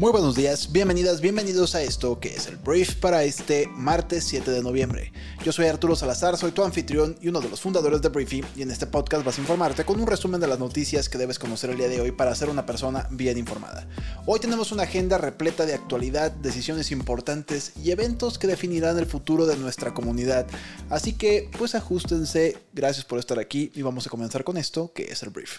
Muy buenos días, bienvenidas, bienvenidos a esto que es el brief para este martes 7 de noviembre. Yo soy Arturo Salazar, soy tu anfitrión y uno de los fundadores de Briefy y en este podcast vas a informarte con un resumen de las noticias que debes conocer el día de hoy para ser una persona bien informada. Hoy tenemos una agenda repleta de actualidad, decisiones importantes y eventos que definirán el futuro de nuestra comunidad. Así que pues ajustense, gracias por estar aquí y vamos a comenzar con esto que es el brief.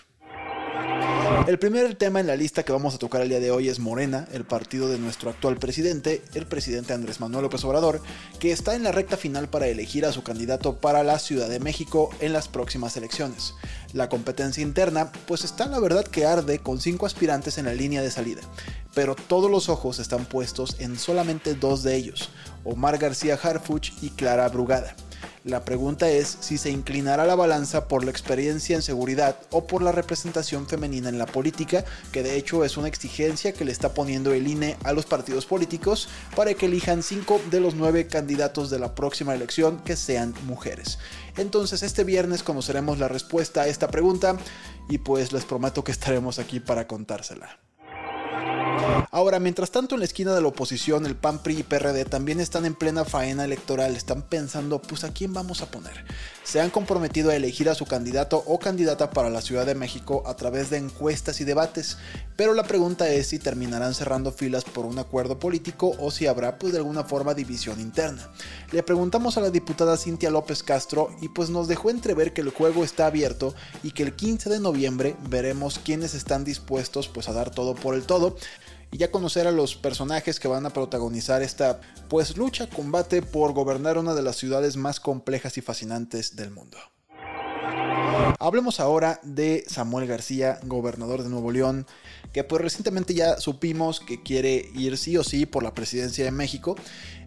El primer tema en la lista que vamos a tocar el día de hoy es Morena, el partido de nuestro actual presidente, el presidente Andrés Manuel López Obrador, que está en la recta final para elegir a su candidato para la Ciudad de México en las próximas elecciones. La competencia interna, pues está la verdad que arde con cinco aspirantes en la línea de salida, pero todos los ojos están puestos en solamente dos de ellos, Omar García Harfuch y Clara Brugada. La pregunta es si se inclinará la balanza por la experiencia en seguridad o por la representación femenina en la política, que de hecho es una exigencia que le está poniendo el INE a los partidos políticos para que elijan cinco de los nueve candidatos de la próxima elección que sean mujeres. Entonces este viernes conoceremos la respuesta a esta pregunta y pues les prometo que estaremos aquí para contársela. Ahora, mientras tanto en la esquina de la oposición, el PAN, PRI y PRD también están en plena faena electoral, están pensando, pues a quién vamos a poner. Se han comprometido a elegir a su candidato o candidata para la Ciudad de México a través de encuestas y debates, pero la pregunta es si terminarán cerrando filas por un acuerdo político o si habrá pues de alguna forma división interna. Le preguntamos a la diputada Cintia López Castro y pues nos dejó entrever que el juego está abierto y que el 15 de noviembre veremos quiénes están dispuestos pues a dar todo por el todo y ya conocer a los personajes que van a protagonizar esta pues lucha, combate por gobernar una de las ciudades más complejas y fascinantes del mundo. Hablemos ahora de Samuel García, gobernador de Nuevo León, que pues recientemente ya supimos que quiere ir sí o sí por la presidencia de México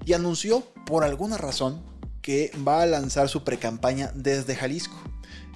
y anunció por alguna razón que va a lanzar su precampaña desde Jalisco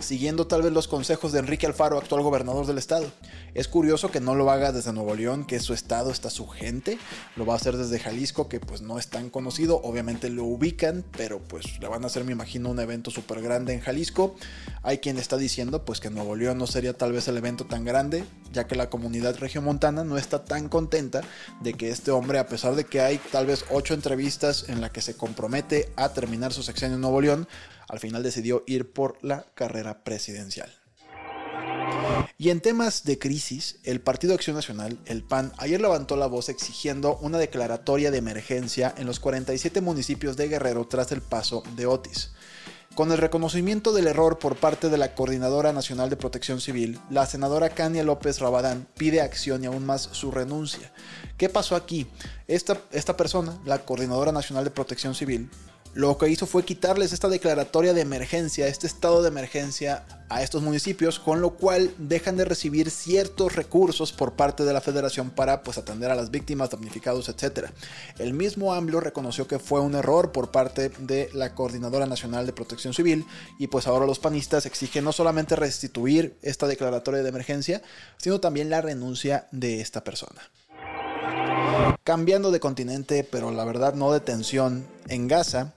siguiendo tal vez los consejos de Enrique Alfaro, actual gobernador del estado. Es curioso que no lo haga desde Nuevo León, que su estado, está su gente, lo va a hacer desde Jalisco, que pues no es tan conocido, obviamente lo ubican, pero pues le van a hacer, me imagino, un evento súper grande en Jalisco. Hay quien está diciendo pues que Nuevo León no sería tal vez el evento tan grande, ya que la comunidad regiomontana no está tan contenta de que este hombre, a pesar de que hay tal vez ocho entrevistas en la que se compromete a terminar su sexenio en Nuevo León, al final decidió ir por la carrera presidencial. Y en temas de crisis, el Partido Acción Nacional, el PAN, ayer levantó la voz exigiendo una declaratoria de emergencia en los 47 municipios de Guerrero tras el paso de Otis. Con el reconocimiento del error por parte de la Coordinadora Nacional de Protección Civil, la senadora Cania López Rabadán pide acción y aún más su renuncia. ¿Qué pasó aquí? Esta, esta persona, la Coordinadora Nacional de Protección Civil, lo que hizo fue quitarles esta declaratoria de emergencia, este estado de emergencia a estos municipios, con lo cual dejan de recibir ciertos recursos por parte de la federación para pues, atender a las víctimas, damnificados, etc. El mismo AMLO reconoció que fue un error por parte de la Coordinadora Nacional de Protección Civil y pues ahora los panistas exigen no solamente restituir esta declaratoria de emergencia, sino también la renuncia de esta persona. Cambiando de continente, pero la verdad no de tensión, en Gaza,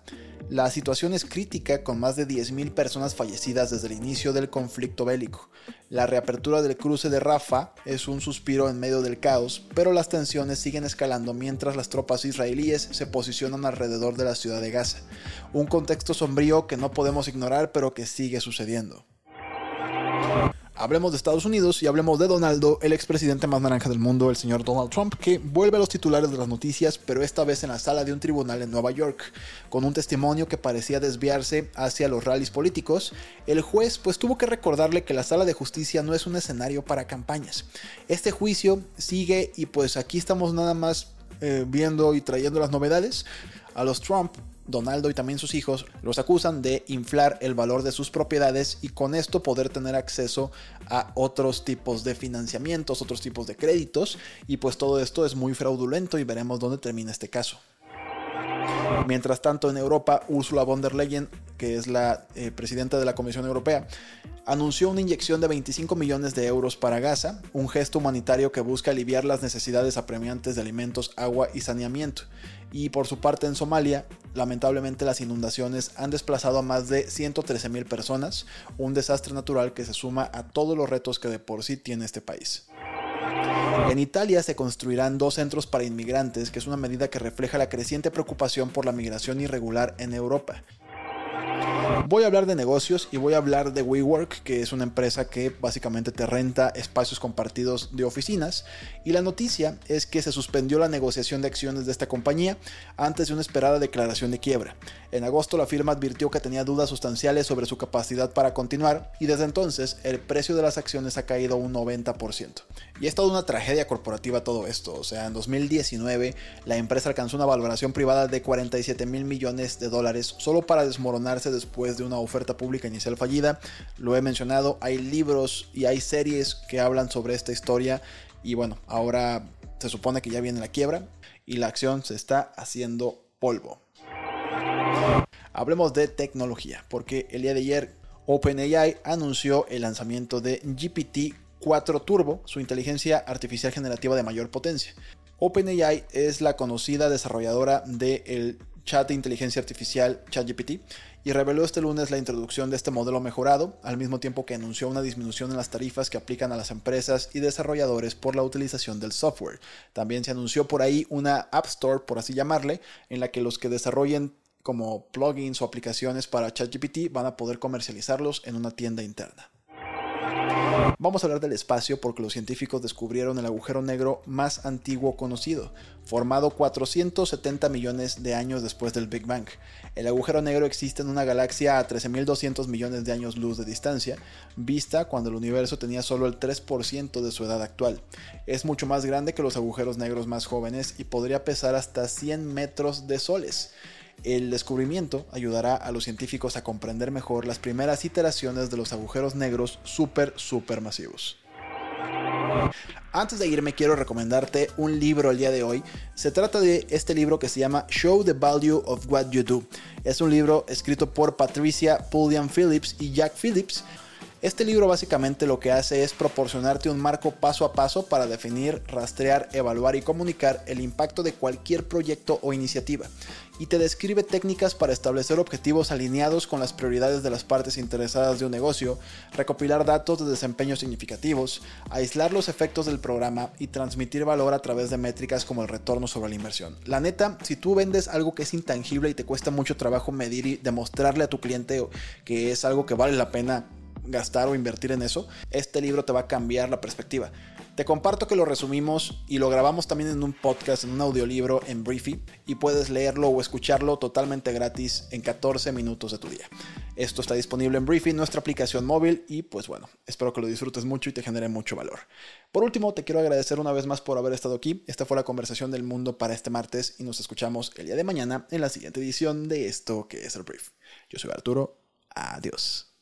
la situación es crítica con más de 10.000 personas fallecidas desde el inicio del conflicto bélico. La reapertura del cruce de Rafa es un suspiro en medio del caos, pero las tensiones siguen escalando mientras las tropas israelíes se posicionan alrededor de la ciudad de Gaza. Un contexto sombrío que no podemos ignorar pero que sigue sucediendo. Hablemos de Estados Unidos y hablemos de Donaldo, el expresidente más naranja del mundo, el señor Donald Trump, que vuelve a los titulares de las noticias, pero esta vez en la sala de un tribunal en Nueva York, con un testimonio que parecía desviarse hacia los rallies políticos. El juez pues tuvo que recordarle que la sala de justicia no es un escenario para campañas. Este juicio sigue y pues aquí estamos nada más eh, viendo y trayendo las novedades. A los Trump Donaldo y también sus hijos los acusan de inflar el valor de sus propiedades y con esto poder tener acceso a otros tipos de financiamientos, otros tipos de créditos y pues todo esto es muy fraudulento y veremos dónde termina este caso. Mientras tanto, en Europa, Ursula von der Leyen, que es la eh, presidenta de la Comisión Europea, anunció una inyección de 25 millones de euros para Gaza, un gesto humanitario que busca aliviar las necesidades apremiantes de alimentos, agua y saneamiento. Y por su parte en Somalia, lamentablemente las inundaciones han desplazado a más de 113 mil personas, un desastre natural que se suma a todos los retos que de por sí tiene este país. En Italia se construirán dos centros para inmigrantes, que es una medida que refleja la creciente preocupación por la migración irregular en Europa. Voy a hablar de negocios y voy a hablar de WeWork, que es una empresa que básicamente te renta espacios compartidos de oficinas. Y la noticia es que se suspendió la negociación de acciones de esta compañía antes de una esperada declaración de quiebra. En agosto la firma advirtió que tenía dudas sustanciales sobre su capacidad para continuar y desde entonces el precio de las acciones ha caído un 90%. Y es toda una tragedia corporativa todo esto. O sea, en 2019 la empresa alcanzó una valoración privada de 47 mil millones de dólares solo para desmoronarse después de una oferta pública inicial fallida. Lo he mencionado, hay libros y hay series que hablan sobre esta historia y bueno, ahora se supone que ya viene la quiebra y la acción se está haciendo polvo. Hablemos de tecnología, porque el día de ayer OpenAI anunció el lanzamiento de GPT-4 Turbo, su inteligencia artificial generativa de mayor potencia. OpenAI es la conocida desarrolladora del chat de inteligencia artificial ChatGPT y reveló este lunes la introducción de este modelo mejorado, al mismo tiempo que anunció una disminución en las tarifas que aplican a las empresas y desarrolladores por la utilización del software. También se anunció por ahí una App Store, por así llamarle, en la que los que desarrollen como plugins o aplicaciones para ChatGPT van a poder comercializarlos en una tienda interna. Vamos a hablar del espacio porque los científicos descubrieron el agujero negro más antiguo conocido, formado 470 millones de años después del Big Bang. El agujero negro existe en una galaxia a 13.200 millones de años luz de distancia, vista cuando el universo tenía solo el 3% de su edad actual. Es mucho más grande que los agujeros negros más jóvenes y podría pesar hasta 100 metros de soles. El descubrimiento ayudará a los científicos a comprender mejor las primeras iteraciones de los agujeros negros super supermasivos. Antes de irme quiero recomendarte un libro el día de hoy. Se trata de este libro que se llama Show the Value of What You Do. Es un libro escrito por Patricia Pulliam Phillips y Jack Phillips. Este libro básicamente lo que hace es proporcionarte un marco paso a paso para definir, rastrear, evaluar y comunicar el impacto de cualquier proyecto o iniciativa y te describe técnicas para establecer objetivos alineados con las prioridades de las partes interesadas de un negocio, recopilar datos de desempeño significativos, aislar los efectos del programa y transmitir valor a través de métricas como el retorno sobre la inversión. La neta, si tú vendes algo que es intangible y te cuesta mucho trabajo medir y demostrarle a tu cliente que es algo que vale la pena gastar o invertir en eso, este libro te va a cambiar la perspectiva. Te comparto que lo resumimos y lo grabamos también en un podcast, en un audiolibro en Briefy y puedes leerlo o escucharlo totalmente gratis en 14 minutos de tu día. Esto está disponible en Briefy, nuestra aplicación móvil y pues bueno, espero que lo disfrutes mucho y te genere mucho valor. Por último, te quiero agradecer una vez más por haber estado aquí. Esta fue la conversación del mundo para este martes y nos escuchamos el día de mañana en la siguiente edición de esto que es el Brief. Yo soy Arturo. Adiós.